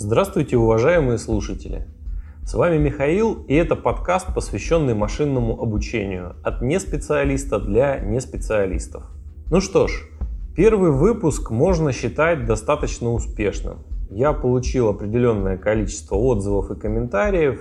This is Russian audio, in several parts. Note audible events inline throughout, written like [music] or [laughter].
Здравствуйте, уважаемые слушатели! С вами Михаил, и это подкаст, посвященный машинному обучению от неспециалиста для неспециалистов. Ну что ж, первый выпуск можно считать достаточно успешным. Я получил определенное количество отзывов и комментариев,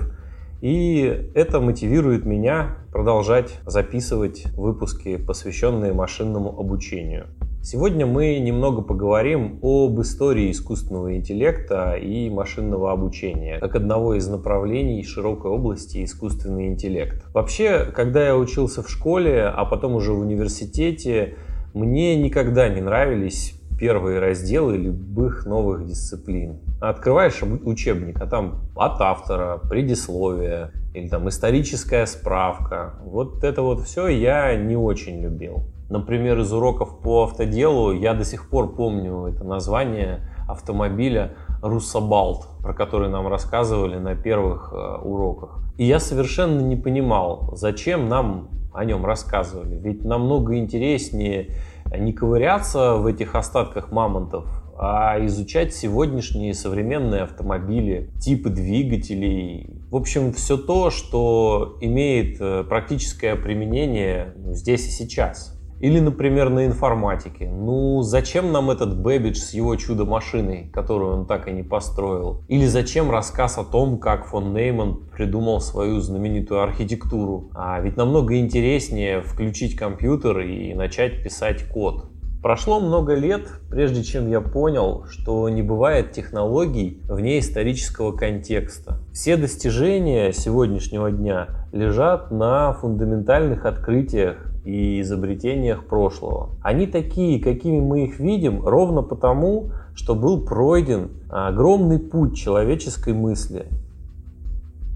и это мотивирует меня продолжать записывать выпуски, посвященные машинному обучению. Сегодня мы немного поговорим об истории искусственного интеллекта и машинного обучения, как одного из направлений широкой области искусственный интеллект. Вообще, когда я учился в школе, а потом уже в университете, мне никогда не нравились первые разделы любых новых дисциплин. Открываешь учебник, а там от автора, предисловие или там историческая справка. Вот это вот все я не очень любил. Например, из уроков по автоделу я до сих пор помню это название автомобиля Руссобалт, про который нам рассказывали на первых э, уроках. И я совершенно не понимал, зачем нам о нем рассказывали. Ведь намного интереснее не ковыряться в этих остатках мамонтов, а изучать сегодняшние современные автомобили, типы двигателей. В общем, все то, что имеет э, практическое применение ну, здесь и сейчас. Или, например, на информатике. Ну, зачем нам этот Бэбидж с его чудо-машиной, которую он так и не построил? Или зачем рассказ о том, как фон Нейман придумал свою знаменитую архитектуру? А ведь намного интереснее включить компьютер и начать писать код. Прошло много лет, прежде чем я понял, что не бывает технологий вне исторического контекста. Все достижения сегодняшнего дня лежат на фундаментальных открытиях и изобретениях прошлого. Они такие, какими мы их видим, ровно потому, что был пройден огромный путь человеческой мысли.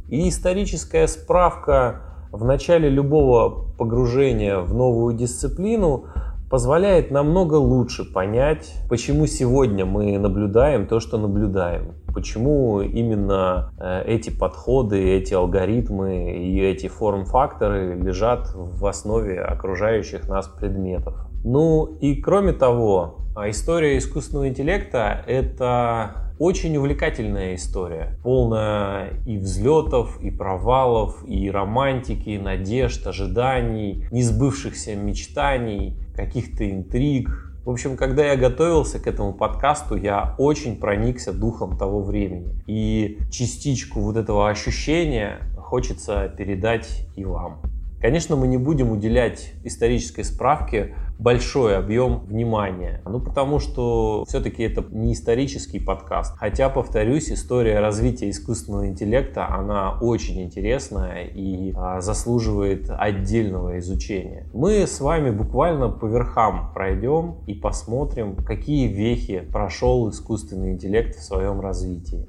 И историческая справка в начале любого погружения в новую дисциплину позволяет намного лучше понять, почему сегодня мы наблюдаем то, что наблюдаем. Почему именно э, эти подходы, эти алгоритмы и эти форм-факторы лежат в основе окружающих нас предметов. Ну и кроме того, а история искусственного интеллекта — это очень увлекательная история, полная и взлетов, и провалов, и романтики, надежд, ожиданий, несбывшихся мечтаний, каких-то интриг, в общем, когда я готовился к этому подкасту, я очень проникся духом того времени. И частичку вот этого ощущения хочется передать и вам. Конечно, мы не будем уделять исторической справке большой объем внимания. Ну, потому что все-таки это не исторический подкаст. Хотя, повторюсь, история развития искусственного интеллекта, она очень интересная и а, заслуживает отдельного изучения. Мы с вами буквально по верхам пройдем и посмотрим, какие вехи прошел искусственный интеллект в своем развитии.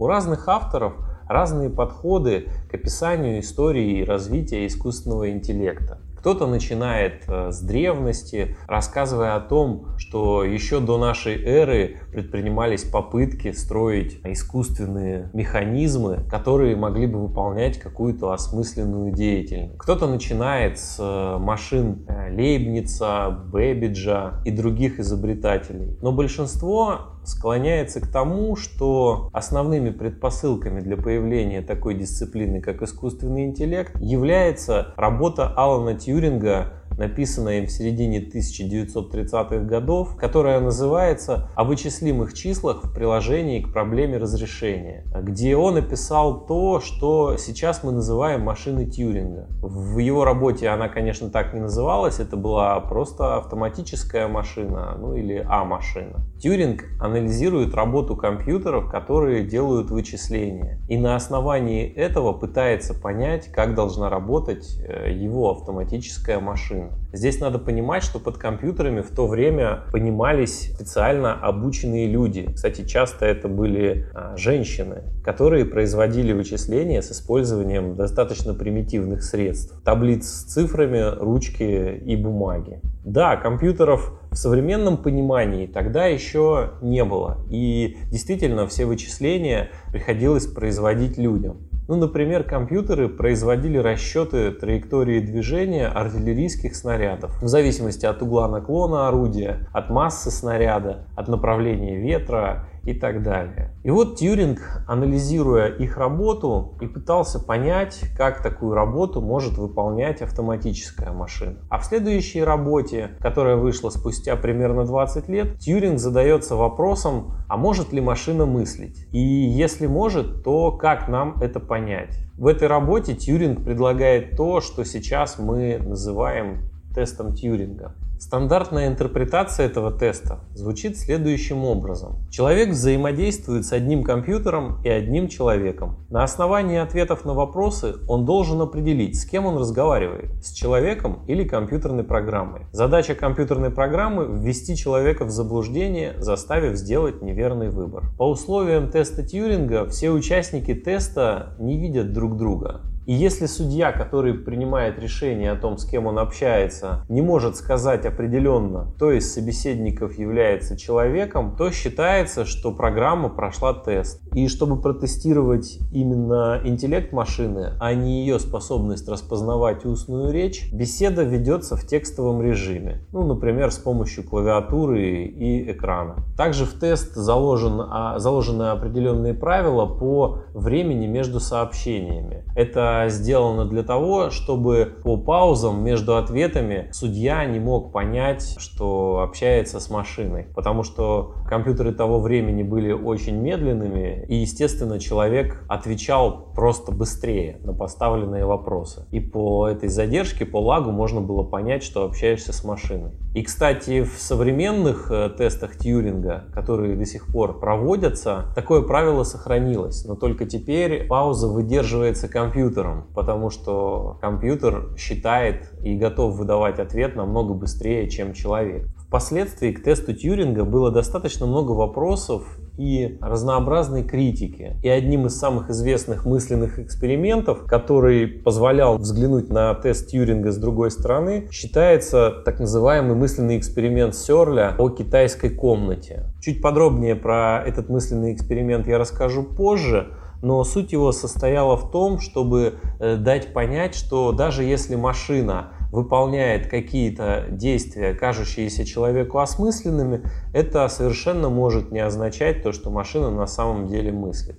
У разных авторов разные подходы к описанию истории и развития искусственного интеллекта. Кто-то начинает э, с древности, рассказывая о том, что еще до нашей эры предпринимались попытки строить искусственные механизмы, которые могли бы выполнять какую-то осмысленную деятельность. Кто-то начинает с э, машин э, Лейбница, Бэбиджа и других изобретателей. Но большинство склоняется к тому, что основными предпосылками для появления такой дисциплины, как искусственный интеллект, является работа Алана Тьюринга написанная им в середине 1930-х годов, которая называется «О вычислимых числах в приложении к проблеме разрешения», где он описал то, что сейчас мы называем машиной Тьюринга. В его работе она, конечно, так не называлась, это была просто автоматическая машина, ну или А-машина. Тьюринг анализирует работу компьютеров, которые делают вычисления, и на основании этого пытается понять, как должна работать э, его автоматическая машина. Здесь надо понимать, что под компьютерами в то время понимались специально обученные люди. Кстати, часто это были а, женщины, которые производили вычисления с использованием достаточно примитивных средств. Таблиц с цифрами, ручки и бумаги. Да, компьютеров в современном понимании тогда еще не было. И действительно все вычисления приходилось производить людям. Ну, например, компьютеры производили расчеты траектории движения артиллерийских снарядов в зависимости от угла наклона орудия, от массы снаряда, от направления ветра и так далее. И вот Тьюринг, анализируя их работу, и пытался понять, как такую работу может выполнять автоматическая машина. А в следующей работе, которая вышла спустя примерно 20 лет, Тьюринг задается вопросом, а может ли машина мыслить? И если может, то как нам это понять? В этой работе Тьюринг предлагает то, что сейчас мы называем тестом Тьюринга. Стандартная интерпретация этого теста звучит следующим образом. Человек взаимодействует с одним компьютером и одним человеком. На основании ответов на вопросы он должен определить, с кем он разговаривает, с человеком или компьютерной программой. Задача компьютерной программы – ввести человека в заблуждение, заставив сделать неверный выбор. По условиям теста Тьюринга все участники теста не видят друг друга. И если судья, который принимает решение о том, с кем он общается, не может сказать определенно, кто из собеседников является человеком, то считается, что программа прошла тест. И чтобы протестировать именно интеллект машины, а не ее способность распознавать устную речь, беседа ведется в текстовом режиме. Ну, например, с помощью клавиатуры и экрана. Также в тест заложен, а, заложены определенные правила по времени между сообщениями. Это сделано для того, чтобы по паузам между ответами судья не мог понять, что общается с машиной. Потому что компьютеры того времени были очень медленными, и, естественно, человек отвечал просто быстрее на поставленные вопросы. И по этой задержке, по лагу можно было понять, что общаешься с машиной. И, кстати, в современных э, тестах Тьюринга, которые до сих пор проводятся, такое правило сохранилось. Но только теперь пауза выдерживается компьютером компьютером, потому что компьютер считает и готов выдавать ответ намного быстрее, чем человек. Впоследствии к тесту Тьюринга было достаточно много вопросов и разнообразной критики. И одним из самых известных мысленных экспериментов, который позволял взглянуть на тест Тьюринга с другой стороны, считается так называемый мысленный эксперимент Сёрля о китайской комнате. Чуть подробнее про этот мысленный эксперимент я расскажу позже, но суть его состояла в том, чтобы э, дать понять, что даже если машина выполняет какие-то действия, кажущиеся человеку осмысленными, это совершенно может не означать то, что машина на самом деле мыслит.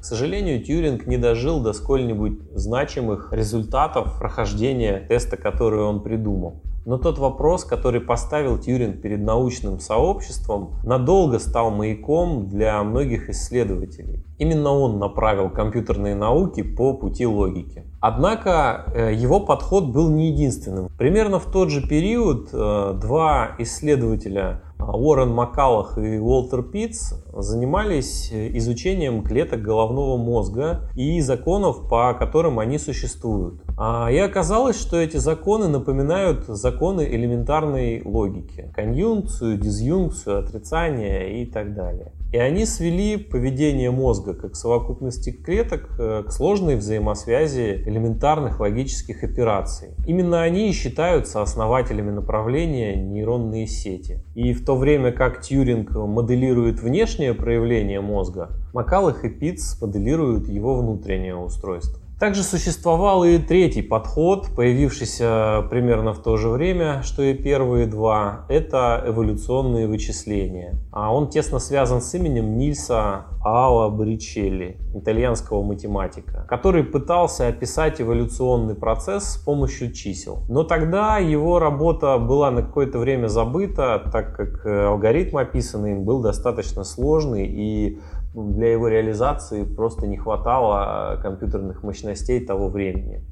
К сожалению, Тьюринг не дожил до сколь-нибудь значимых результатов прохождения теста, который он придумал. Но тот вопрос, который поставил Тьюринг перед научным сообществом, надолго стал маяком для многих исследователей. Именно он направил компьютерные науки по пути логики. Однако э, его подход был не единственным. Примерно в тот же период э, два исследователя Уоррен Маккалах и Уолтер Питц занимались изучением клеток головного мозга и законов, по которым они существуют. А, и оказалось, что эти законы напоминают законы элементарной логики. Конъюнкцию, дизъюнкцию, отрицание и так далее. И они свели поведение мозга как совокупности клеток э, к сложной взаимосвязи элементарных логических операций. Именно они и считаются основателями направления нейронные сети. И в то время как Тьюринг моделирует внешнее проявление мозга, Макалых и Питц моделируют его внутреннее устройство. Также существовал и третий подход, появившийся примерно в то же время, что и первые два. Это эволюционные вычисления. А он тесно связан с именем Нильса Аала Боричелли, итальянского математика, который пытался описать эволюционный процесс с помощью чисел. Но тогда его работа была на какое-то время забыта, так как алгоритм описанный им был достаточно сложный и для его реализации просто не хватало компьютерных мощностей того времени.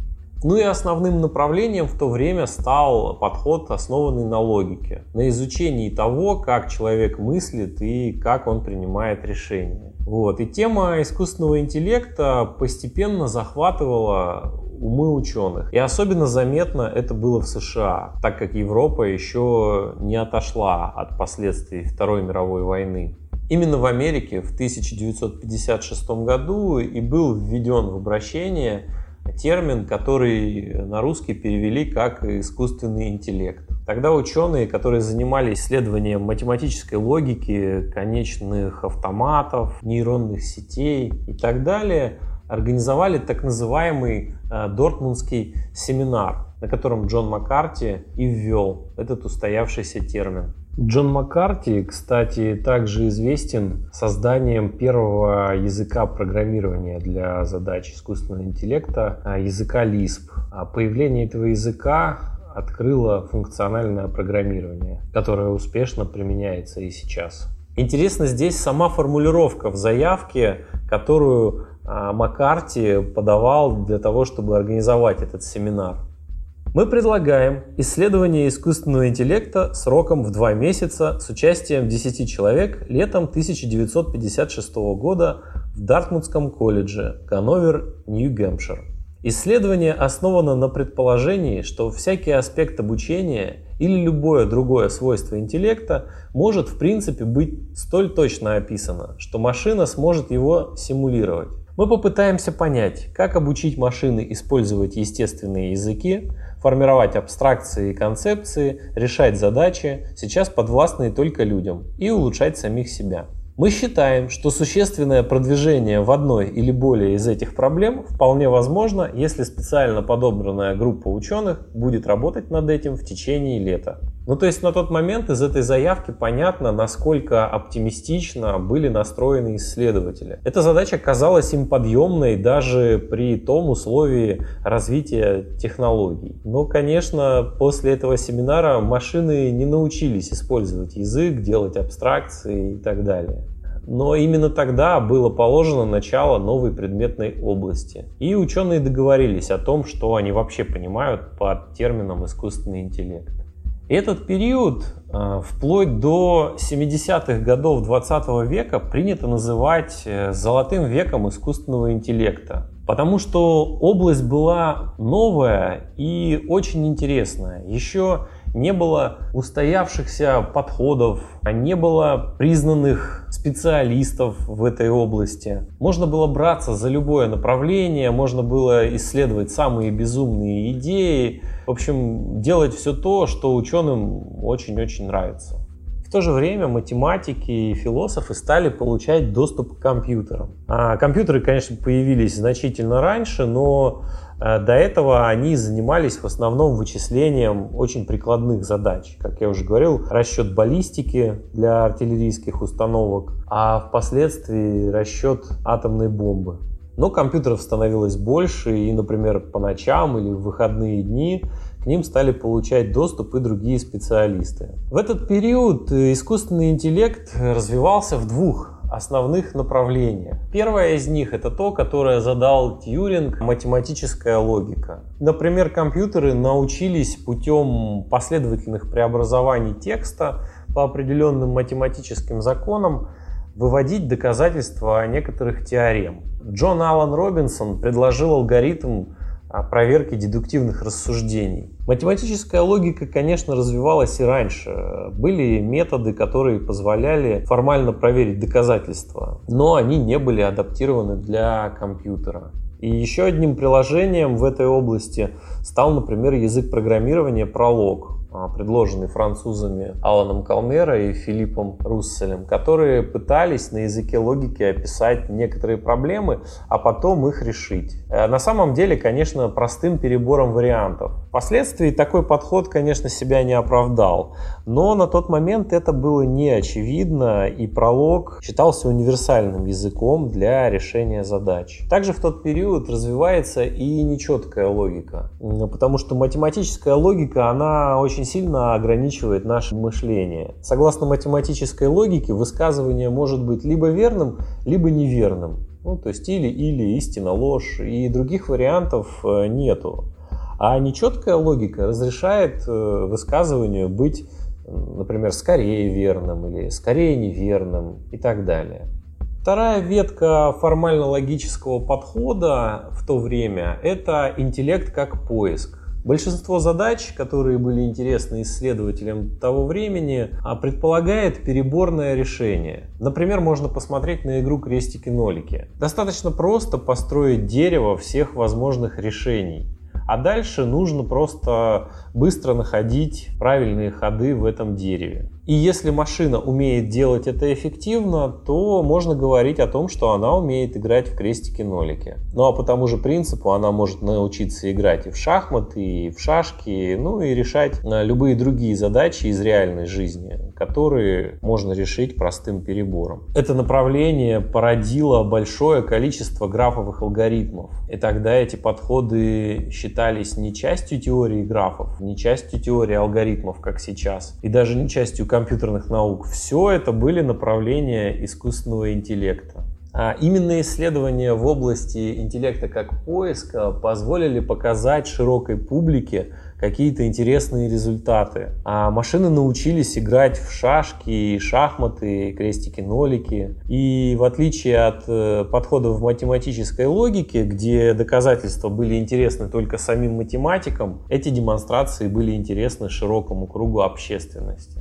Ну и основным направлением в то время стал подход, основанный на логике, на изучении того, как человек мыслит и как он принимает решения. Вот. И тема искусственного интеллекта постепенно захватывала умы ученых. И особенно заметно это было в США, так как Европа еще не отошла от последствий Второй мировой войны. Именно в Америке в 1956 году и был введен в обращение термин, который на русский перевели как искусственный интеллект. Тогда ученые, которые занимались исследованием математической логики, конечных автоматов, нейронных сетей и так далее, организовали так называемый э, Дортмундский семинар, на котором Джон Маккарти и ввел этот устоявшийся термин. Джон Маккарти, кстати, также известен созданием первого языка программирования для задач искусственного интеллекта, а, языка Lisp. А появление этого языка открыло функциональное программирование, которое успешно применяется и сейчас. Интересно здесь сама формулировка в заявке, которую а, Маккарти подавал для того, чтобы организовать этот семинар. Мы предлагаем исследование искусственного интеллекта сроком в два месяца с участием 10 человек летом 1956 года в Дартмутском колледже Ганновер, Нью-Гэмпшир. Исследование основано на предположении, что всякий аспект обучения или любое другое свойство интеллекта может в принципе быть столь точно описано, что машина сможет его симулировать. Мы попытаемся понять, как обучить машины использовать естественные языки, формировать абстракции и концепции, решать задачи, сейчас подвластные только людям, и улучшать самих себя. Мы считаем, что существенное продвижение в одной или более из этих проблем вполне возможно, если специально подобранная группа ученых будет работать над этим в течение лета. Ну, то есть на тот момент из этой заявки понятно, насколько оптимистично были настроены исследователи. Эта задача казалась им подъемной даже при том условии развития технологий. Но, конечно, после этого семинара машины не научились использовать язык, делать абстракции и так далее. Но именно тогда было положено начало новой предметной области. И ученые договорились о том, что они вообще понимают под термином искусственный интеллект. Этот период, э, вплоть до 70-х годов 20 века, принято называть э, золотым веком искусственного интеллекта. Потому что область была новая и очень интересная. Еще не было устоявшихся подходов, не было признанных специалистов в этой области. Можно было браться за любое направление, можно было исследовать самые безумные идеи, в общем, делать все то, что ученым очень-очень нравится. В то же время математики и философы стали получать доступ к компьютерам. А компьютеры, конечно, появились значительно раньше, но до этого они занимались в основном вычислением очень прикладных задач. Как я уже говорил, расчет баллистики для артиллерийских установок, а впоследствии расчет атомной бомбы. Но компьютеров становилось больше, и, например, по ночам или в выходные дни к ним стали получать доступ и другие специалисты. В этот период искусственный интеллект развивался в двух основных направлениях. Первое из них это то, которое задал Тьюринг, математическая логика. Например, компьютеры научились путем последовательных преобразований текста по определенным математическим законам выводить доказательства некоторых теорем. Джон Аллан Робинсон предложил алгоритм проверки дедуктивных рассуждений. Математическая логика, конечно, развивалась и раньше. Были методы, которые позволяли формально проверить доказательства, но они не были адаптированы для компьютера. И еще одним приложением в этой области стал, например, язык программирования Prolog. А, предложенный французами Аланом Калмера и Филиппом Русселем, которые пытались на языке логики описать некоторые проблемы, а потом их решить. Э, на самом деле, конечно, простым перебором вариантов. Впоследствии такой подход, конечно, себя не оправдал, но на тот момент это было не очевидно, и пролог считался универсальным языком для решения задач. Также в тот период развивается и нечеткая логика, потому что математическая логика, она очень сильно ограничивает наше мышление. Согласно математической логике, высказывание может быть либо верным, либо неверным. Ну, то есть или, или истина, ложь, и других вариантов э, нету. А нечеткая логика разрешает э, высказыванию быть, например, скорее верным или скорее неверным и так далее. Вторая ветка формально-логического подхода в то время – это интеллект как поиск. Большинство задач, которые были интересны исследователям того времени, а, предполагает переборное решение. Например, можно посмотреть на игру крестики-нолики. Достаточно просто построить дерево всех возможных решений. А дальше нужно просто быстро находить правильные ходы в этом дереве. И если машина умеет делать это эффективно, то можно говорить о том, что она умеет играть в крестики-нолики. Ну а по тому же принципу она может научиться играть и в шахматы, и в шашки, ну и решать э, любые другие задачи из реальной жизни, которые можно решить простым перебором. Это направление породило большое количество графовых алгоритмов. И тогда эти подходы считались не частью теории графов, не частью теории алгоритмов, как сейчас, и даже не частью компьютерных наук. Все это были направления искусственного интеллекта. А именно исследования в области интеллекта как поиска позволили показать широкой публике какие-то интересные результаты. А машины научились играть в шашки, шахматы, крестики-нолики. И в отличие от э, подходов в математической логике, где доказательства были интересны только самим математикам, эти демонстрации были интересны широкому кругу общественности.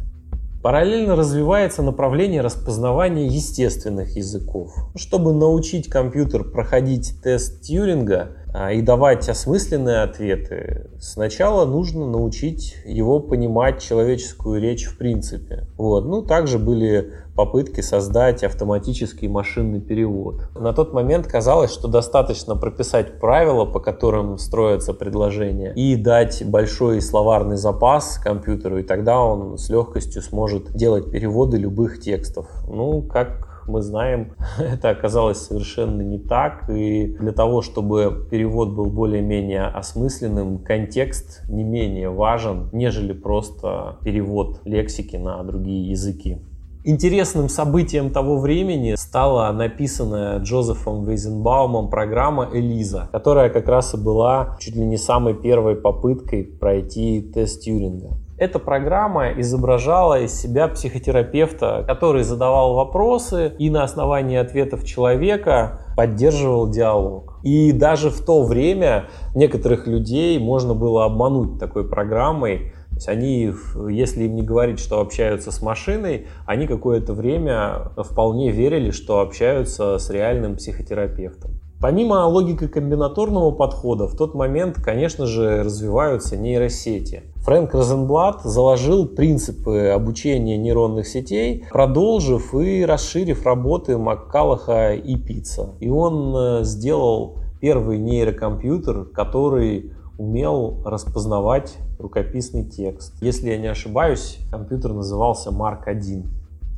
Параллельно развивается направление распознавания естественных языков. Чтобы научить компьютер проходить тест Тьюринга и давать осмысленные ответы, сначала нужно научить его понимать человеческую речь в принципе. Вот. Ну, также были попытки создать автоматический машинный перевод. На тот момент казалось, что достаточно прописать правила, по которым строятся предложения, и дать большой словарный запас компьютеру, и тогда он с легкостью сможет делать переводы любых текстов. Ну, как мы знаем, [laughs] это оказалось совершенно не так. И для того, чтобы перевод был более-менее осмысленным, контекст не менее важен, нежели просто перевод лексики на другие языки. Интересным событием того времени стала написанная Джозефом Вейзенбаумом программа «Элиза», которая как раз и была чуть ли не самой первой попыткой пройти тест Тьюринга. Эта программа изображала из себя психотерапевта, который задавал вопросы и на основании ответов человека поддерживал диалог. И даже в то время некоторых людей можно было обмануть такой программой, то есть они, если им не говорить, что общаются с машиной, они какое-то время вполне верили, что общаются с реальным психотерапевтом. Помимо логико-комбинаторного подхода, в тот момент, конечно же, развиваются нейросети. Фрэнк Розенблат заложил принципы обучения нейронных сетей, продолжив и расширив работы Маккалаха и Пицца. И он э, сделал первый нейрокомпьютер, который умел распознавать рукописный текст. Если я не ошибаюсь, компьютер назывался Mark 1.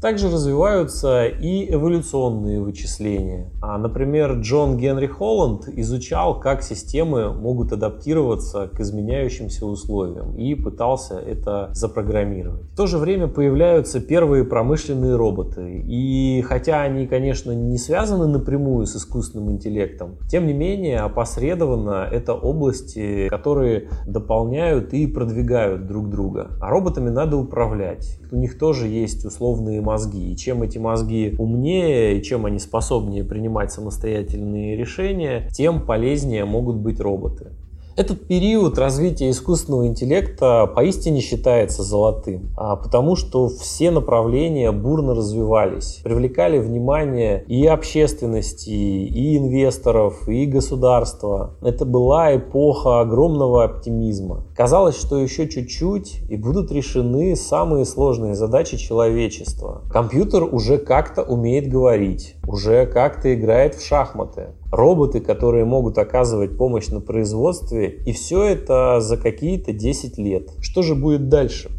Также развиваются и эволюционные вычисления. А, например, Джон Генри Холланд изучал, как системы могут адаптироваться к изменяющимся условиям и пытался это запрограммировать. В то же время появляются первые промышленные роботы. И хотя они, конечно, не связаны напрямую с искусственным интеллектом, тем не менее опосредованно это области, которые дополняют и продвигают друг друга. А роботами надо управлять. У них тоже есть условные мозги. И чем эти мозги умнее, и чем они способнее принимать самостоятельные решения, тем полезнее могут быть роботы. Этот период развития искусственного интеллекта поистине считается золотым, а потому что все направления бурно развивались, привлекали внимание и общественности, и инвесторов, и государства. Это была эпоха огромного оптимизма. Казалось, что еще чуть-чуть и будут решены самые сложные задачи человечества. Компьютер уже как-то умеет говорить, уже как-то играет в шахматы роботы, которые могут оказывать помощь на производстве, и все это за какие-то 10 лет. Что же будет дальше?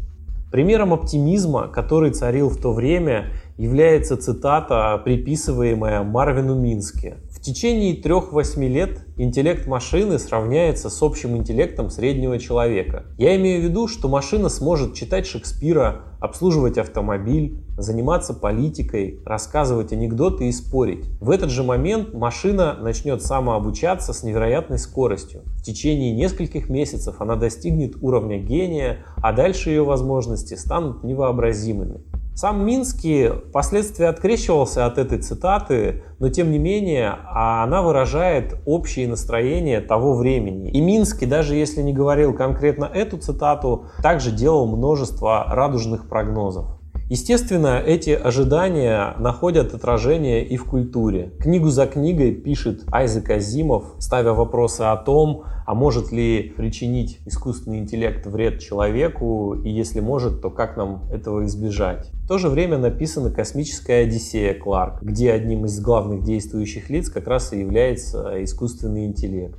Примером оптимизма, который царил в то время, является цитата, приписываемая Марвину Минске. В течение 3-8 лет интеллект машины сравняется с общим интеллектом среднего человека. Я имею в виду, что машина сможет читать Шекспира, обслуживать автомобиль, заниматься политикой, рассказывать анекдоты и спорить. В этот же момент машина начнет самообучаться с невероятной скоростью. В течение нескольких месяцев она достигнет уровня гения, а дальше ее возможности станут невообразимыми. Сам Минский впоследствии открещивался от этой цитаты, но тем не менее она выражает общее настроение того времени. И Минский, даже если не говорил конкретно эту цитату, также делал множество радужных прогнозов. Естественно, эти ожидания находят отражение и в культуре. Книгу за книгой пишет Айзек Азимов, ставя вопросы о том, а может ли причинить искусственный интеллект вред человеку, и если может, то как нам этого избежать. В то же время написана «Космическая Одиссея» Кларк, где одним из главных действующих лиц как раз и является искусственный интеллект.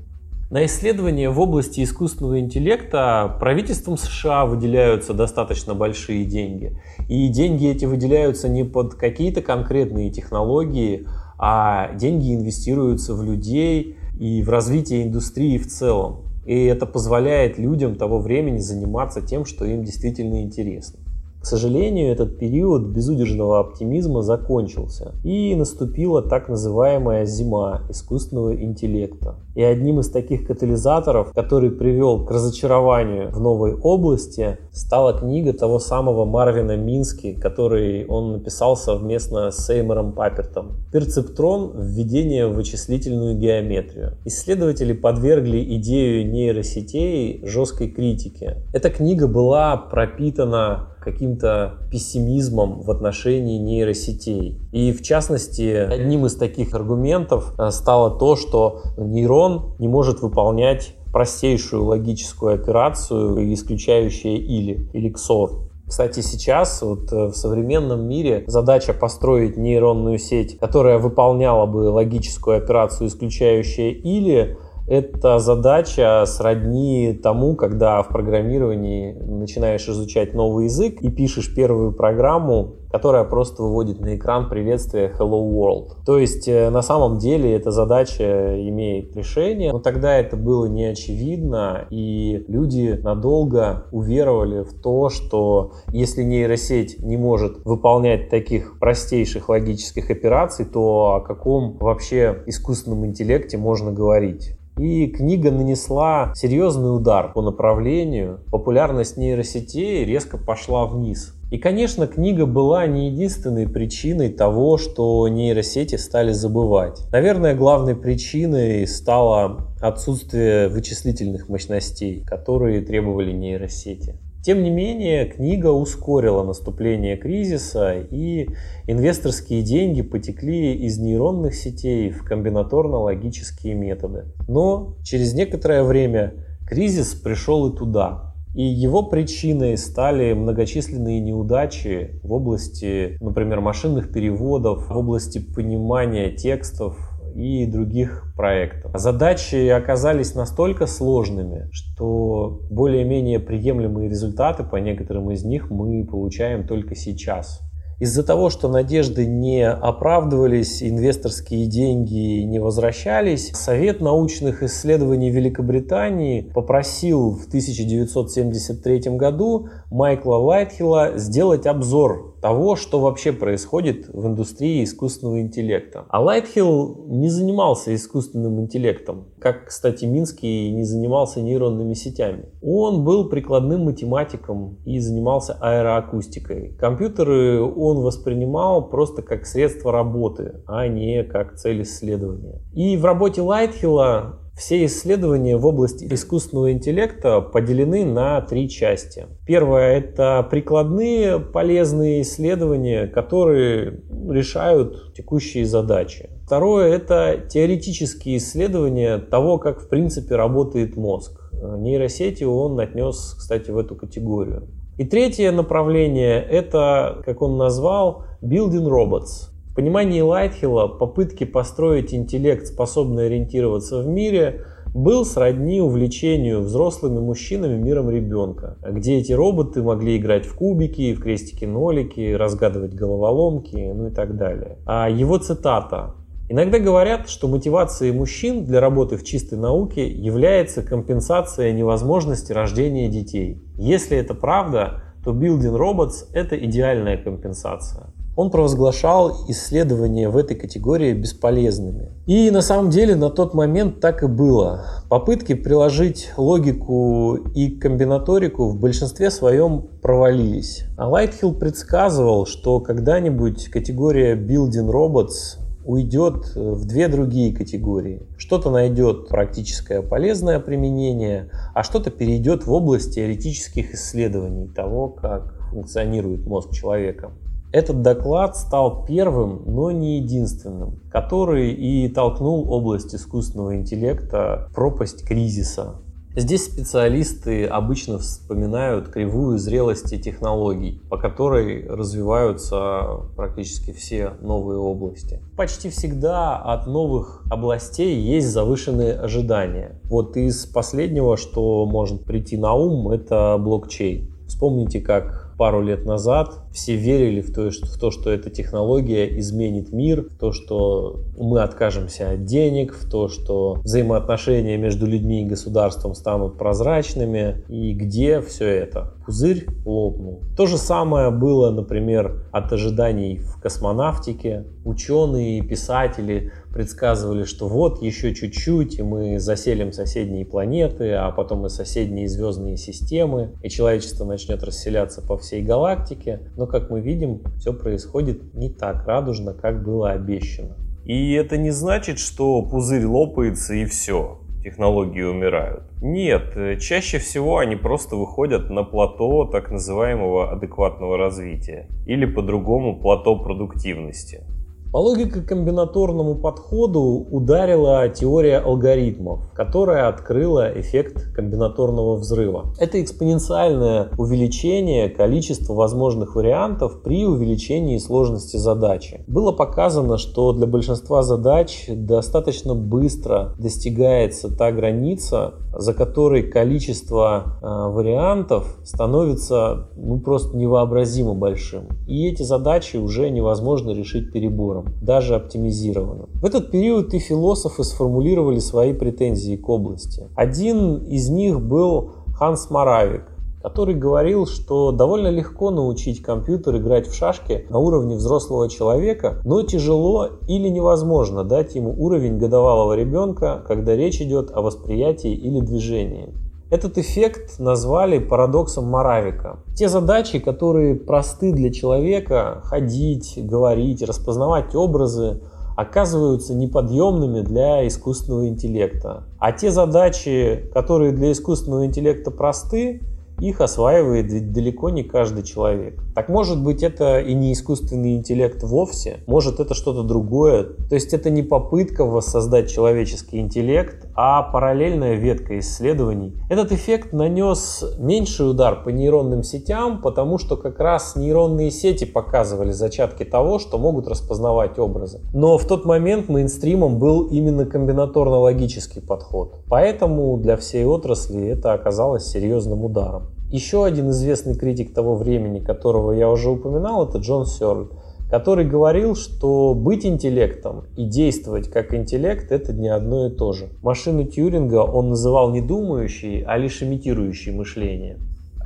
На исследования в области искусственного интеллекта правительством США выделяются достаточно большие деньги. И деньги эти выделяются не под какие-то конкретные технологии, а деньги инвестируются в людей и в развитие индустрии в целом. И это позволяет людям того времени заниматься тем, что им действительно интересно. К сожалению, этот период безудержного оптимизма закончился, и наступила так называемая зима искусственного интеллекта. И одним из таких катализаторов, который привел к разочарованию в новой области, стала книга того самого Марвина Мински, который он написал совместно с Сеймором Папертом. «Перцептрон. Введение в вычислительную геометрию». Исследователи подвергли идею нейросетей жесткой критике. Эта книга была пропитана каким-то пессимизмом в отношении нейросетей. И в частности, одним из таких аргументов э, стало то, что нейрон не может выполнять простейшую логическую операцию, исключающую или, или XOR. Кстати, сейчас вот э, в современном мире задача построить нейронную сеть, которая выполняла бы логическую операцию, исключающую или, эта задача сродни тому, когда в программировании начинаешь изучать новый язык и пишешь первую программу, которая просто выводит на экран приветствие Hello World. То есть э, на самом деле эта задача имеет решение, но тогда это было не очевидно, и люди надолго уверовали в то, что если нейросеть не может выполнять таких простейших логических операций, то о каком вообще искусственном интеллекте можно говорить? И книга нанесла серьезный удар по направлению. Популярность нейросетей резко пошла вниз. И, конечно, книга была не единственной причиной того, что нейросети стали забывать. Наверное, главной причиной стало отсутствие вычислительных мощностей, которые требовали нейросети. Тем не менее, книга ускорила наступление кризиса, и инвесторские деньги потекли из нейронных сетей в комбинаторно-логические методы. Но через некоторое время кризис пришел и туда. И его причиной стали многочисленные неудачи в области, например, машинных переводов, в области понимания текстов, и других проектов. Задачи оказались настолько сложными, что более-менее приемлемые результаты по некоторым из них мы получаем только сейчас. Из-за того, что надежды не оправдывались, инвесторские деньги не возвращались, Совет научных исследований Великобритании попросил в 1973 году Майкла Лайтхилла сделать обзор того, что вообще происходит в индустрии искусственного интеллекта. А Лайтхилл не занимался искусственным интеллектом, как, кстати, Минский не занимался нейронными сетями. Он был прикладным математиком и занимался аэроакустикой. Компьютеры он воспринимал просто как средство работы, а не как цель исследования. И в работе Лайтхилла все исследования в области искусственного интеллекта поделены на три части. Первое – это прикладные полезные исследования, которые решают текущие задачи. Второе – это теоретические исследования того, как в принципе работает мозг. Нейросети он отнес, кстати, в эту категорию. И третье направление – это, как он назвал, building robots. Понимании Лайтхилла попытки построить интеллект, способный ориентироваться в мире, был сродни увлечению взрослыми мужчинами миром ребенка, где эти роботы могли играть в кубики, в крестики-нолики, разгадывать головоломки, ну и так далее. А его цитата Иногда говорят, что мотивацией мужчин для работы в чистой науке является компенсация невозможности рождения детей. Если это правда, то Building Robots – это идеальная компенсация он провозглашал исследования в этой категории бесполезными. И на самом деле на тот момент так и было. Попытки приложить логику и комбинаторику в большинстве своем провалились. А Лайтхилл предсказывал, что когда-нибудь категория Building Robots уйдет в две другие категории. Что-то найдет практическое полезное применение, а что-то перейдет в область теоретических исследований того, как функционирует мозг человека. Этот доклад стал первым, но не единственным, который и толкнул область искусственного интеллекта в пропасть кризиса, Здесь специалисты обычно вспоминают кривую зрелости технологий, по которой развиваются практически все новые области. Почти всегда от новых областей есть завышенные ожидания. Вот из последнего, что может прийти на ум, это блокчейн. Вспомните, как пару лет назад все верили в то, что, в то, что эта технология изменит мир, в то, что мы откажемся от денег, в то, что взаимоотношения между людьми и государством станут прозрачными, и где все это. Пузырь лопнул. То же самое было, например, от ожиданий в космонавтике. Ученые писатели предсказывали, что вот еще чуть-чуть, и мы заселим соседние планеты, а потом и соседние звездные системы, и человечество начнет расселяться по всей галактике. Но, как мы видим, все происходит не так радужно, как было обещано. И это не значит, что пузырь лопается и все, технологии умирают. Нет, чаще всего они просто выходят на плато так называемого адекватного развития или по-другому плато продуктивности. По логико-комбинаторному подходу ударила теория алгоритмов, которая открыла эффект комбинаторного взрыва. Это экспоненциальное увеличение количества возможных вариантов при увеличении сложности задачи. Было показано, что для большинства задач достаточно быстро достигается та граница, за которой количество э, вариантов становится ну, просто невообразимо большим. И эти задачи уже невозможно решить перебором, даже оптимизированным. В этот период и философы сформулировали свои претензии к области. Один из них был Ханс Маравик, который говорил, что довольно легко научить компьютер играть в шашки на уровне взрослого человека, но тяжело или невозможно дать ему уровень годовалого ребенка, когда речь идет о восприятии или движении. Этот эффект назвали парадоксом Моравика. Те задачи, которые просты для человека, ходить, говорить, распознавать образы, оказываются неподъемными для искусственного интеллекта. А те задачи, которые для искусственного интеллекта просты, их осваивает далеко не каждый человек. Так может быть это и не искусственный интеллект вовсе, может это что-то другое. То есть это не попытка воссоздать человеческий интеллект, а параллельная ветка исследований. Этот эффект нанес меньший удар по нейронным сетям, потому что как раз нейронные сети показывали зачатки того, что могут распознавать образы. Но в тот момент мейнстримом был именно комбинаторно-логический подход. Поэтому для всей отрасли это оказалось серьезным ударом. Еще один известный критик того времени, которого я уже упоминал, это Джон Сёрль, который говорил, что быть интеллектом и действовать как интеллект – это не одно и то же. Машину Тьюринга он называл не думающей, а лишь имитирующей мышление.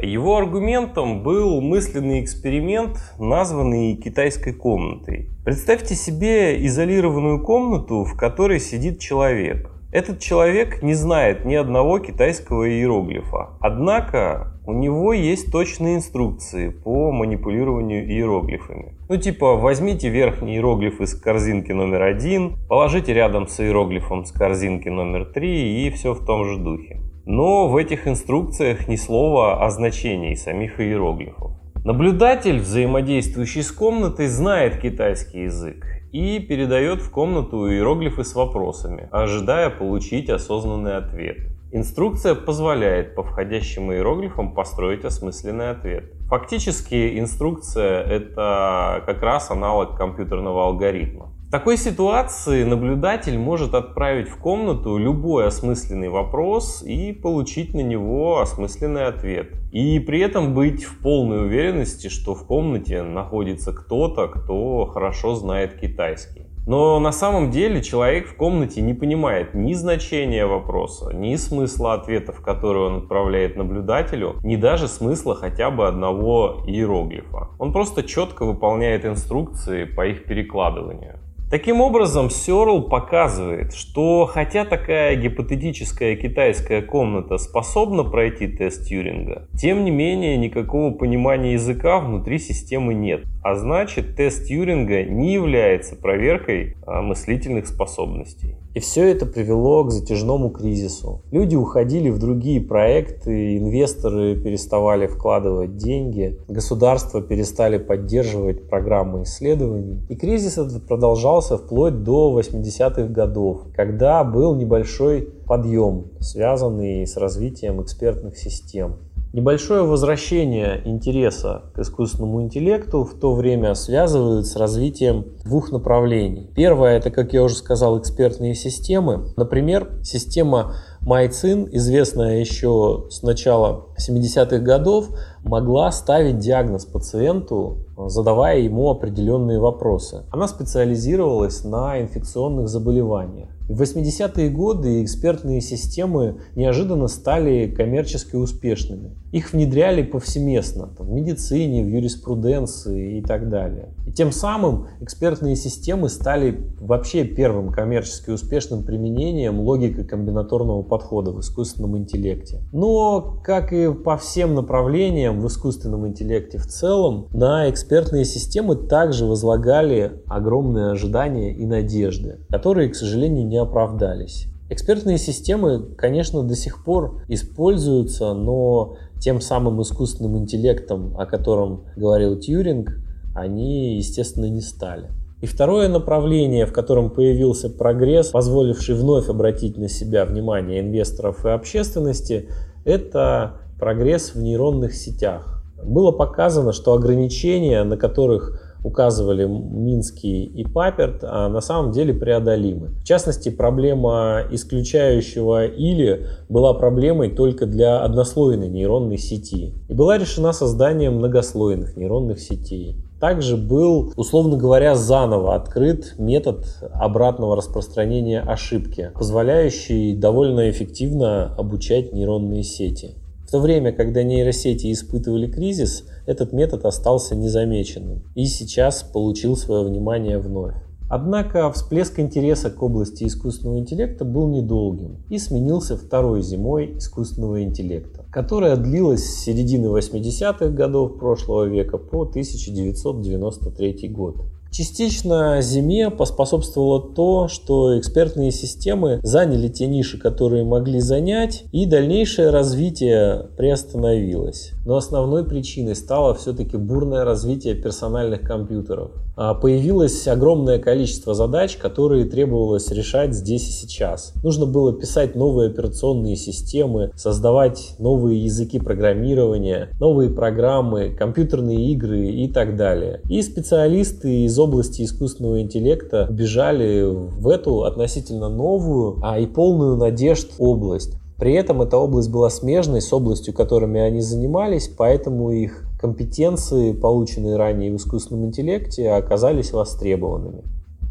Его аргументом был мысленный эксперимент, названный китайской комнатой. Представьте себе изолированную комнату, в которой сидит человек. Этот человек не знает ни одного китайского иероглифа. Однако у него есть точные инструкции по манипулированию иероглифами. Ну типа возьмите верхний иероглиф из корзинки номер один, положите рядом с иероглифом с корзинки номер три и все в том же духе. Но в этих инструкциях ни слова о значении самих иероглифов. Наблюдатель, взаимодействующий с комнатой, знает китайский язык и передает в комнату иероглифы с вопросами, ожидая получить осознанный ответ. Инструкция позволяет по входящим иероглифам построить осмысленный ответ. Фактически инструкция это как раз аналог компьютерного алгоритма. В такой ситуации наблюдатель может отправить в комнату любой осмысленный вопрос и получить на него осмысленный ответ. И при этом быть в полной уверенности, что в комнате находится кто-то, кто хорошо знает китайский. Но на самом деле человек в комнате не понимает ни значения вопроса, ни смысла ответов, которые он отправляет наблюдателю, ни даже смысла хотя бы одного иероглифа. Он просто четко выполняет инструкции по их перекладыванию. Таким образом, Сёрл показывает, что хотя такая гипотетическая китайская комната способна пройти тест Тьюринга, тем не менее никакого понимания языка внутри системы нет. А значит, тест Тьюринга не является проверкой а, мыслительных способностей. И все это привело к затяжному кризису. Люди уходили в другие проекты, инвесторы переставали вкладывать деньги, государства перестали поддерживать программы исследований. И кризис этот продолжался вплоть до 80-х годов, когда был небольшой подъем, связанный с развитием экспертных систем. Небольшое возвращение интереса к искусственному интеллекту в то время связывают с развитием двух направлений. Первое, это, как я уже сказал, экспертные системы. Например, система MyCin, известная еще с начала 70-х годов, могла ставить диагноз пациенту, задавая ему определенные вопросы. Она специализировалась на инфекционных заболеваниях. В 80-е годы экспертные системы неожиданно стали коммерчески успешными. Их внедряли повсеместно, там, в медицине, в юриспруденции и так далее. И тем самым экспертные системы стали вообще первым коммерчески успешным применением логики комбинаторного подхода в искусственном интеллекте. Но, как и по всем направлениям в искусственном интеллекте в целом, на экспертные системы также возлагали огромные ожидания и надежды, которые, к сожалению, не оправдались. Экспертные системы, конечно, до сих пор используются, но тем самым искусственным интеллектом, о котором говорил Тьюринг, они, естественно, не стали. И второе направление, в котором появился прогресс, позволивший вновь обратить на себя внимание инвесторов и общественности, это прогресс в нейронных сетях. Было показано, что ограничения, на которых указывали Минский и Паперт, а на самом деле преодолимы. В частности, проблема исключающего или была проблемой только для однослойной нейронной сети и была решена созданием многослойных нейронных сетей. Также был, условно говоря, заново открыт метод обратного распространения ошибки, позволяющий довольно эффективно обучать нейронные сети. В то время, когда нейросети испытывали кризис, этот метод остался незамеченным и сейчас получил свое внимание вновь. Однако всплеск интереса к области искусственного интеллекта был недолгим и сменился второй зимой искусственного интеллекта, которая длилась с середины 80-х годов прошлого века по 1993 год. Частично зиме поспособствовало то, что экспертные системы заняли те ниши, которые могли занять, и дальнейшее развитие приостановилось. Но основной причиной стало все-таки бурное развитие персональных компьютеров. А появилось огромное количество задач, которые требовалось решать здесь и сейчас. Нужно было писать новые операционные системы, создавать новые языки программирования, новые программы, компьютерные игры и так далее. И специалисты из области искусственного интеллекта бежали в эту относительно новую, а и полную надежд область. При этом эта область была смежной с областью, которыми они занимались, поэтому их компетенции, полученные ранее в искусственном интеллекте, оказались востребованными.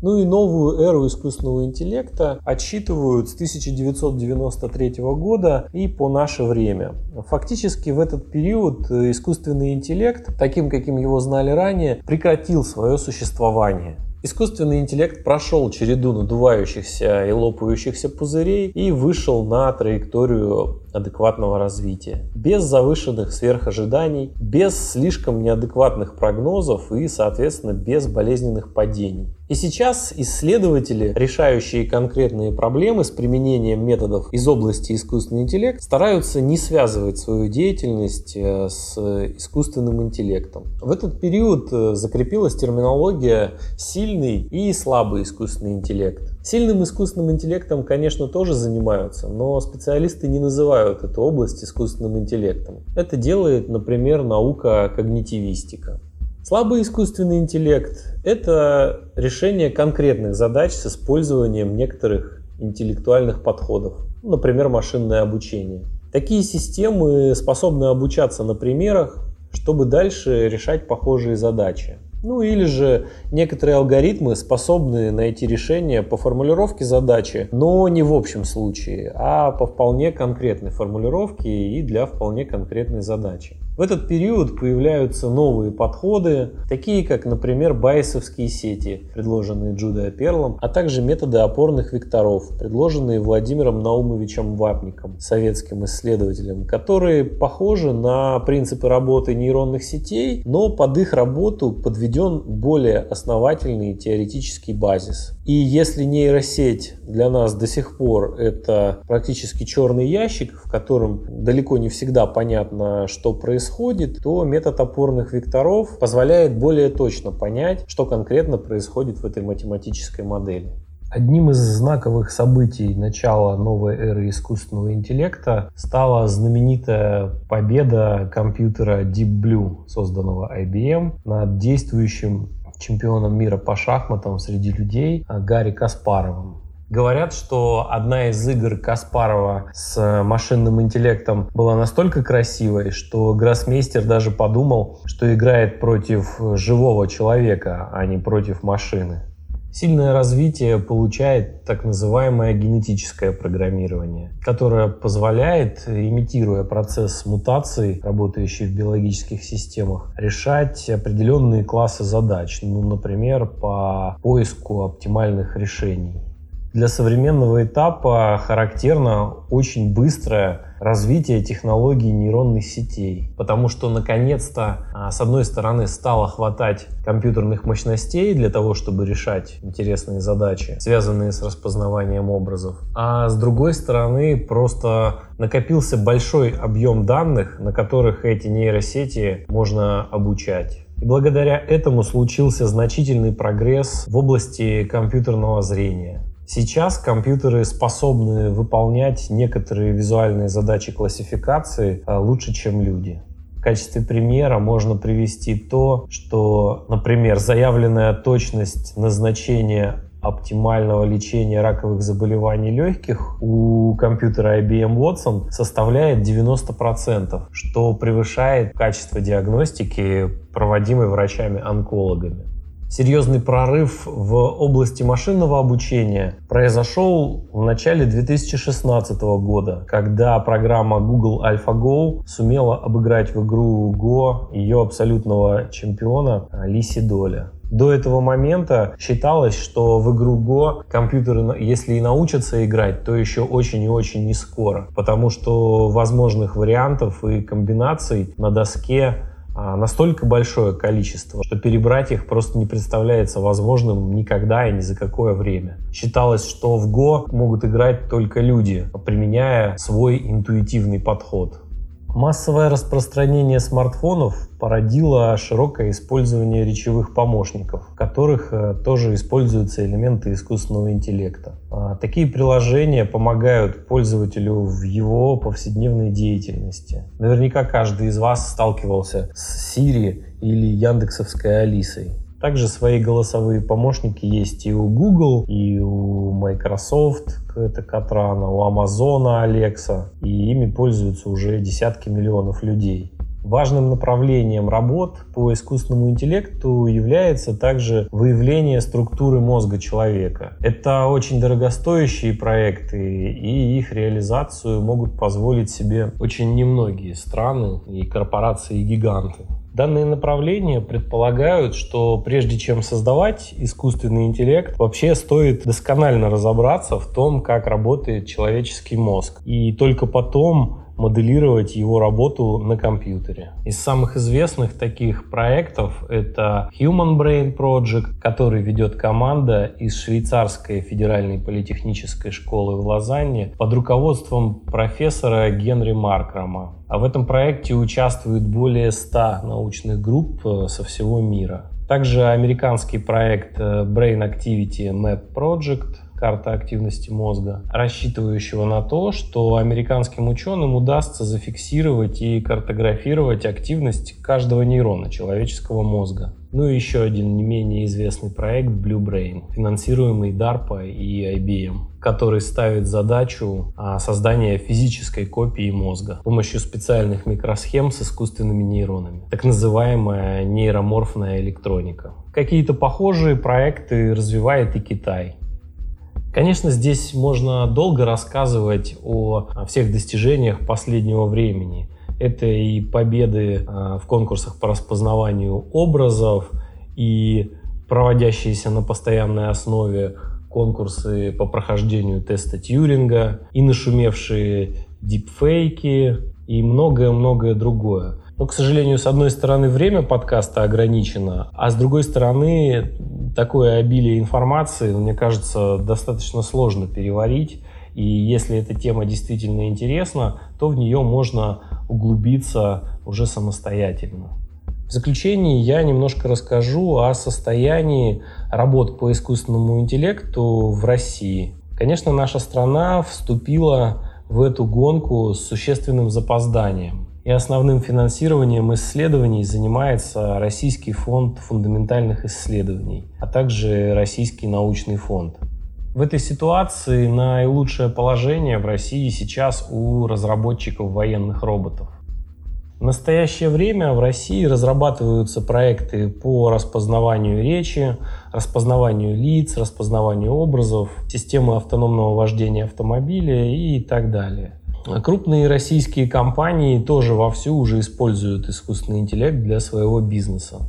Ну и новую эру искусственного интеллекта отсчитывают с 1993 года и по наше время. Фактически в этот период искусственный интеллект, таким каким его знали ранее, прекратил свое существование. Искусственный интеллект прошел череду надувающихся и лопающихся пузырей и вышел на траекторию адекватного развития. Без завышенных сверхожиданий, без слишком неадекватных прогнозов и, соответственно, без болезненных падений. И сейчас исследователи, решающие конкретные проблемы с применением методов из области искусственного интеллекта, стараются не связывать свою деятельность э, с искусственным интеллектом. В этот период э, закрепилась терминология «сильный» и «слабый искусственный интеллект». Сильным искусственным интеллектом, конечно, тоже занимаются, но специалисты не называют эту область искусственным интеллектом. Это делает, например, наука когнитивистика. Слабый искусственный интеллект – это решение конкретных задач с использованием некоторых интеллектуальных подходов, например, машинное обучение. Такие системы способны обучаться на примерах, чтобы дальше решать похожие задачи. Ну или же некоторые алгоритмы способны найти решение по формулировке задачи, но не в общем случае, а по вполне конкретной формулировке и для вполне конкретной задачи. В этот период появляются новые подходы, такие как, например, байесовские сети, предложенные Джудой Перлом, а также методы опорных векторов, предложенные Владимиром Наумовичем Вапником, советским исследователем, которые похожи на принципы работы нейронных сетей, но под их работу подведен более основательный теоретический базис. И если нейросеть для нас до сих пор это практически черный ящик, в котором далеко не всегда понятно, что происходит, то метод опорных векторов позволяет более точно понять, что конкретно происходит в этой математической модели. Одним из знаковых событий начала новой эры искусственного интеллекта стала знаменитая победа компьютера Deep Blue, созданного IBM, над действующим чемпионом мира по шахматам среди людей Гарри Каспаровым. Говорят, что одна из игр Каспарова с машинным интеллектом была настолько красивой, что гроссмейстер даже подумал, что играет против живого человека, а не против машины. Сильное развитие получает так называемое генетическое программирование, которое позволяет, имитируя процесс мутаций, работающий в биологических системах, решать определенные классы задач, ну, например, по поиску оптимальных решений. Для современного этапа характерно очень быстрое развитие технологий нейронных сетей, потому что наконец-то, а, с одной стороны, стало хватать компьютерных мощностей для того, чтобы решать интересные задачи, связанные с распознаванием образов, а с другой стороны, просто накопился большой объем данных, на которых эти нейросети можно обучать. И благодаря этому случился значительный прогресс в области компьютерного зрения. Сейчас компьютеры способны выполнять некоторые визуальные задачи классификации а, лучше, чем люди. В качестве примера можно привести то, что, например, заявленная точность назначения оптимального лечения раковых заболеваний легких у компьютера IBM Watson составляет 90%, что превышает качество диагностики, проводимой врачами-онкологами. Серьезный прорыв в области машинного обучения произошел в начале 2016 года, когда программа Google AlphaGo сумела обыграть в игру Go ее абсолютного чемпиона Лиси Доля. До этого момента считалось, что в игру Go компьютеры, если и научатся играть, то еще очень и очень не скоро, потому что возможных вариантов и комбинаций на доске настолько большое количество, что перебрать их просто не представляется возможным никогда и ни за какое время. Считалось, что в Go могут играть только люди, применяя свой интуитивный подход. Массовое распространение смартфонов породило широкое использование речевых помощников, в которых э, тоже используются элементы искусственного интеллекта. А, такие приложения помогают пользователю в его повседневной деятельности. Наверняка каждый из вас сталкивался с Siri или Яндексовской Алисой. Также свои голосовые помощники есть и у Google, и у Microsoft, это Катрана, у Amazon Alexa, и ими пользуются уже десятки миллионов людей. Важным направлением работ по искусственному интеллекту является также выявление структуры мозга человека. Это очень дорогостоящие проекты, и их реализацию могут позволить себе очень немногие страны и корпорации-гиганты. Данные направления предполагают, что прежде чем создавать искусственный интеллект, вообще стоит досконально разобраться в том, как работает человеческий мозг. И только потом моделировать его работу на компьютере. Из самых известных таких проектов это Human Brain Project, который ведет команда из швейцарской федеральной политехнической школы в Лозанне под руководством профессора Генри Маркрама. А в этом проекте участвуют более 100 научных групп э, со всего мира. Также американский проект э, Brain Activity Map Project карта активности мозга, рассчитывающего на то, что американским ученым удастся зафиксировать и картографировать активность каждого нейрона человеческого мозга. Ну и еще один не менее известный проект Blue Brain, финансируемый DARPA и IBM, который ставит задачу а, создания физической копии мозга с помощью специальных микросхем с искусственными нейронами, так называемая нейроморфная электроника. Какие-то похожие проекты развивает и Китай. Конечно, здесь можно долго рассказывать о всех достижениях последнего времени. Это и победы в конкурсах по распознаванию образов, и проводящиеся на постоянной основе конкурсы по прохождению теста Тьюринга, и нашумевшие дипфейки, и многое-многое другое. Но, к сожалению, с одной стороны, время подкаста ограничено, а с другой стороны, такое обилие информации, мне кажется, достаточно сложно переварить. И если эта тема действительно интересна, то в нее можно углубиться уже самостоятельно. В заключение я немножко расскажу о состоянии работ по искусственному интеллекту в России. Конечно, наша страна вступила в эту гонку с существенным запозданием. И основным финансированием исследований занимается Российский фонд фундаментальных исследований, а также Российский научный фонд. В этой ситуации наилучшее положение в России сейчас у разработчиков военных роботов. В настоящее время в России разрабатываются проекты по распознаванию речи, распознаванию лиц, распознаванию образов, системы автономного вождения автомобиля и так далее. Крупные российские компании тоже вовсю уже используют искусственный интеллект для своего бизнеса.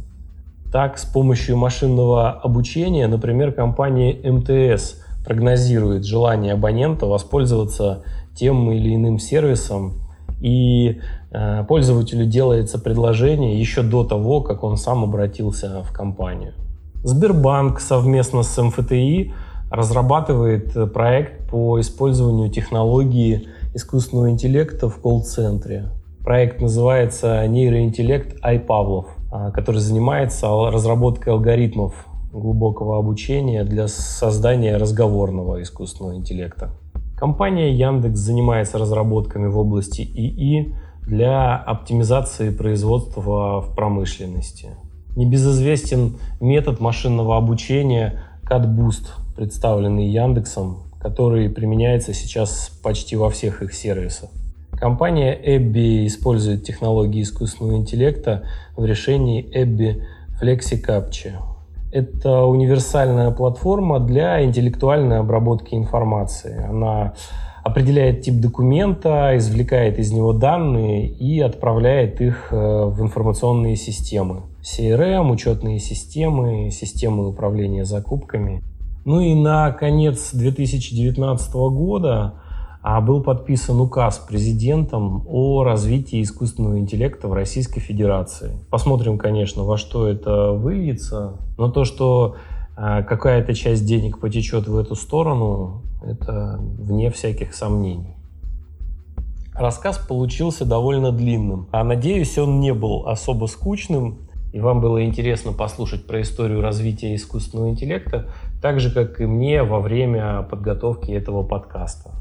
Так, с помощью машинного обучения, например, компания МТС прогнозирует желание абонента воспользоваться тем или иным сервисом, и э, пользователю делается предложение еще до того, как он сам обратился в компанию. Сбербанк совместно с МФТИ разрабатывает проект по использованию технологии искусственного интеллекта в колл-центре. Проект называется нейроинтеллект iPavlov, а, который занимается разработкой алгоритмов глубокого обучения для создания разговорного искусственного интеллекта. Компания Яндекс занимается разработками в области ИИ для оптимизации производства в промышленности. Небезызвестен метод машинного обучения CatBoost, представленный Яндексом который применяется сейчас почти во всех их сервисах. Компания Ebby использует технологии искусственного интеллекта в решении Ebby FlexiCapture. Это универсальная платформа для интеллектуальной обработки информации. Она определяет тип документа, извлекает из него данные и отправляет их э, в информационные системы. CRM, учетные системы, системы управления закупками – ну и на конец 2019 года а, был подписан указ президентом о развитии искусственного интеллекта в Российской Федерации. Посмотрим, конечно, во что это выльется, но то, что а, какая-то часть денег потечет в эту сторону, это вне всяких сомнений. Рассказ получился довольно длинным, а надеюсь, он не был особо скучным, и вам было интересно послушать про историю развития искусственного интеллекта, так же, как и мне во время подготовки этого подкаста.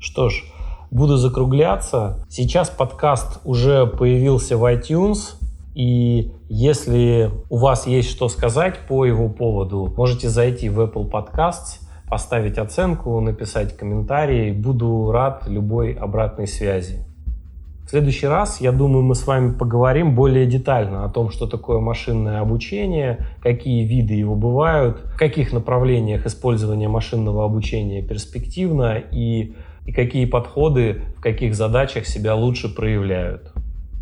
Что ж, буду закругляться. Сейчас подкаст уже появился в iTunes, и если у вас есть что сказать по его поводу, можете зайти в Apple Podcasts, поставить оценку, написать комментарий. Буду рад любой обратной связи. В следующий раз, я думаю, мы с вами поговорим более детально о том, что такое машинное обучение, какие виды его бывают, в каких направлениях использование машинного обучения перспективно и, и какие подходы в каких задачах себя лучше проявляют.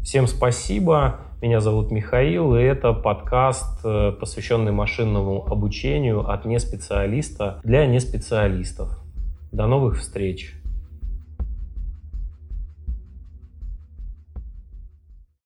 Всем спасибо. Меня зовут Михаил, и это подкаст, э, посвященный машинному обучению от неспециалиста для неспециалистов. До новых встреч!